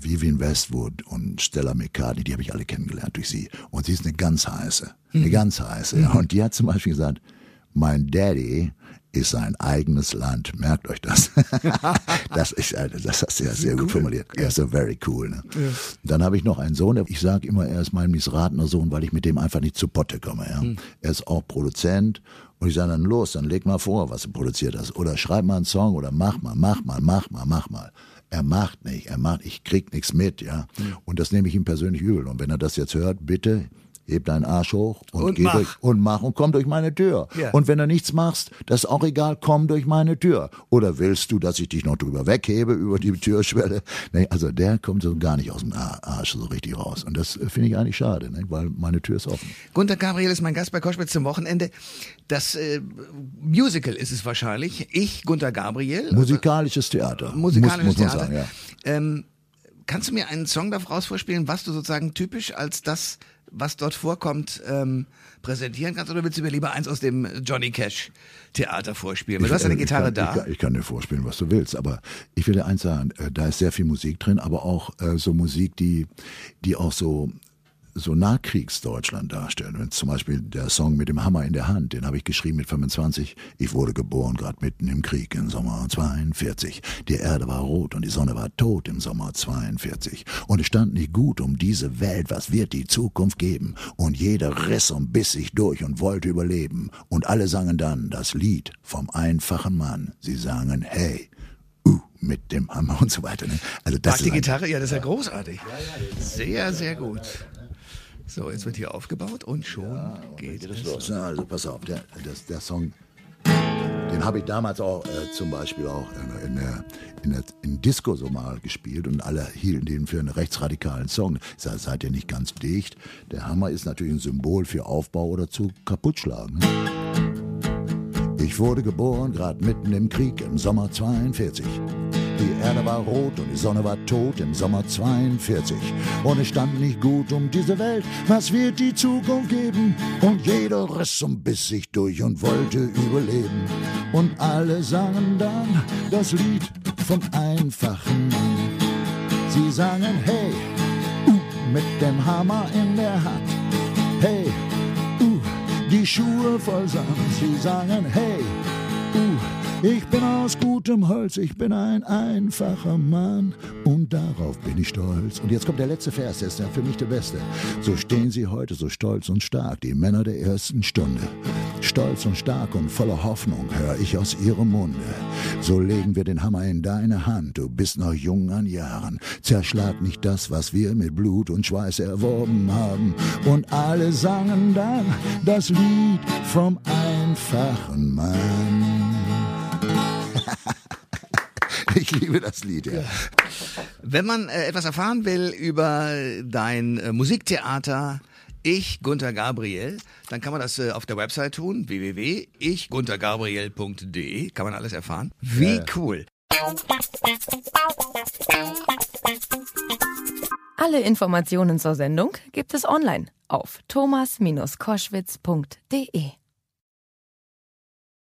Vivian Westwood und Stella McCartney, die habe ich alle kennengelernt durch sie. Und sie ist eine ganz heiße, eine ganz heiße. Ja. Und die hat zum Beispiel gesagt, mein Daddy ist sein eigenes Land. Merkt euch das. das ist, Alter, das hast du ja sehr gut formuliert. Er ist so very cool. Ne? Dann habe ich noch einen Sohn. Ich sage immer, er ist mein missratener Sohn, weil ich mit dem einfach nicht zu Potte komme. Ja? Er ist auch Produzent. Und ich sage dann, los, dann leg mal vor, was du produziert hast. Oder schreib mal einen Song oder mach mal, mach mal, mach mal, mach mal. Er macht nicht, er macht, ich krieg nichts mit, ja. Und das nehme ich ihm persönlich übel. Und wenn er das jetzt hört, bitte heb deinen Arsch hoch und, Und geh mach. durch und mach und komm durch meine Tür. Ja. Und wenn du nichts machst, das ist auch egal, komm durch meine Tür. Oder willst du, dass ich dich noch drüber weghebe über die Türschwelle? Nee, also der kommt so gar nicht aus dem Ar- Arsch so richtig raus. Und das äh, finde ich eigentlich schade, ne? weil meine Tür ist offen. Gunter Gabriel ist mein Gast bei Koschwitz zum Wochenende. Das äh, Musical ist es wahrscheinlich. Ich, Gunter Gabriel. Musikalisches Theater. Musikalisches muss, muss man Theater. sagen, ja. ähm, kannst du mir einen Song daraus vorspielen, was du sozusagen typisch als das, was dort vorkommt, ähm, präsentieren kannst? Oder willst du mir lieber eins aus dem Johnny Cash Theater vorspielen? Weil du hast ja eine äh, Gitarre da. Ich kann, ich kann dir vorspielen, was du willst, aber ich will dir eins sagen, äh, da ist sehr viel Musik drin, aber auch äh, so Musik, die, die auch so so Nachkriegsdeutschland darstellen. Wenn zum Beispiel der Song mit dem Hammer in der Hand, den habe ich geschrieben mit 25. Ich wurde geboren gerade mitten im Krieg im Sommer 42. Die Erde war rot und die Sonne war tot im Sommer 42. Und es stand nicht gut um diese Welt, was wird die Zukunft geben? Und jeder riss und biss sich durch und wollte überleben. Und alle sangen dann das Lied vom einfachen Mann. Sie sangen, hey, uh, mit dem Hammer und so weiter. Ne? Also das Mag die Gitarre? Ja, das ist ja großartig. Sehr, sehr gut. So, jetzt wird hier aufgebaut und schon geht es. los. Ne? Also pass auf, der, das, der Song, den habe ich damals auch äh, zum Beispiel auch in, in, der, in der in Disco so mal gespielt und alle hielten den für einen rechtsradikalen Song. Ich sage, seid ihr nicht ganz dicht? Der Hammer ist natürlich ein Symbol für Aufbau oder zu kaputtschlagen. Ne? Ich wurde geboren, grad mitten im Krieg im Sommer 42. Die Erde war rot und die Sonne war tot im Sommer 42. Und es stand nicht gut um diese Welt, was wird die Zukunft geben? Und jeder riss und biss sich durch und wollte überleben. Und alle sangen dann das Lied vom einfachen Mann. Sie sangen, hey, uh, mit dem Hammer in der Hand. Hey, uh, die Schuhe voll Sand. Sie sangen, hey, uh, ich bin aus gutem Holz, ich bin ein einfacher Mann und darauf bin ich stolz. Und jetzt kommt der letzte Vers, der ist ja für mich der beste. So stehen sie heute so stolz und stark, die Männer der ersten Stunde. Stolz und stark und voller Hoffnung höre ich aus ihrem Munde. So legen wir den Hammer in deine Hand, du bist noch jung an Jahren. Zerschlag nicht das, was wir mit Blut und Schweiß erworben haben. Und alle sangen dann das Lied vom einfachen Mann. Ich liebe das Lied, ja. Wenn man äh, etwas erfahren will über dein äh, Musiktheater Ich, Gunter Gabriel, dann kann man das äh, auf der Website tun, www.ichguntergabriel.de, kann man alles erfahren. Wie cool. Alle Informationen zur Sendung gibt es online auf thomas-koschwitz.de.